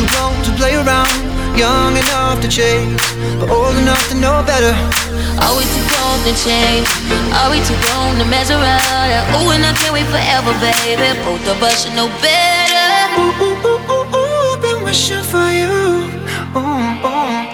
too old to play around, young enough to change, but old enough to know better. Are we too cold to change? Are we too grown to measure up? Oh, and I can't wait forever, baby. Both of us should know better. Ooh, ooh, ooh, ooh, ooh, I've been wishing for you. Ooh, ooh.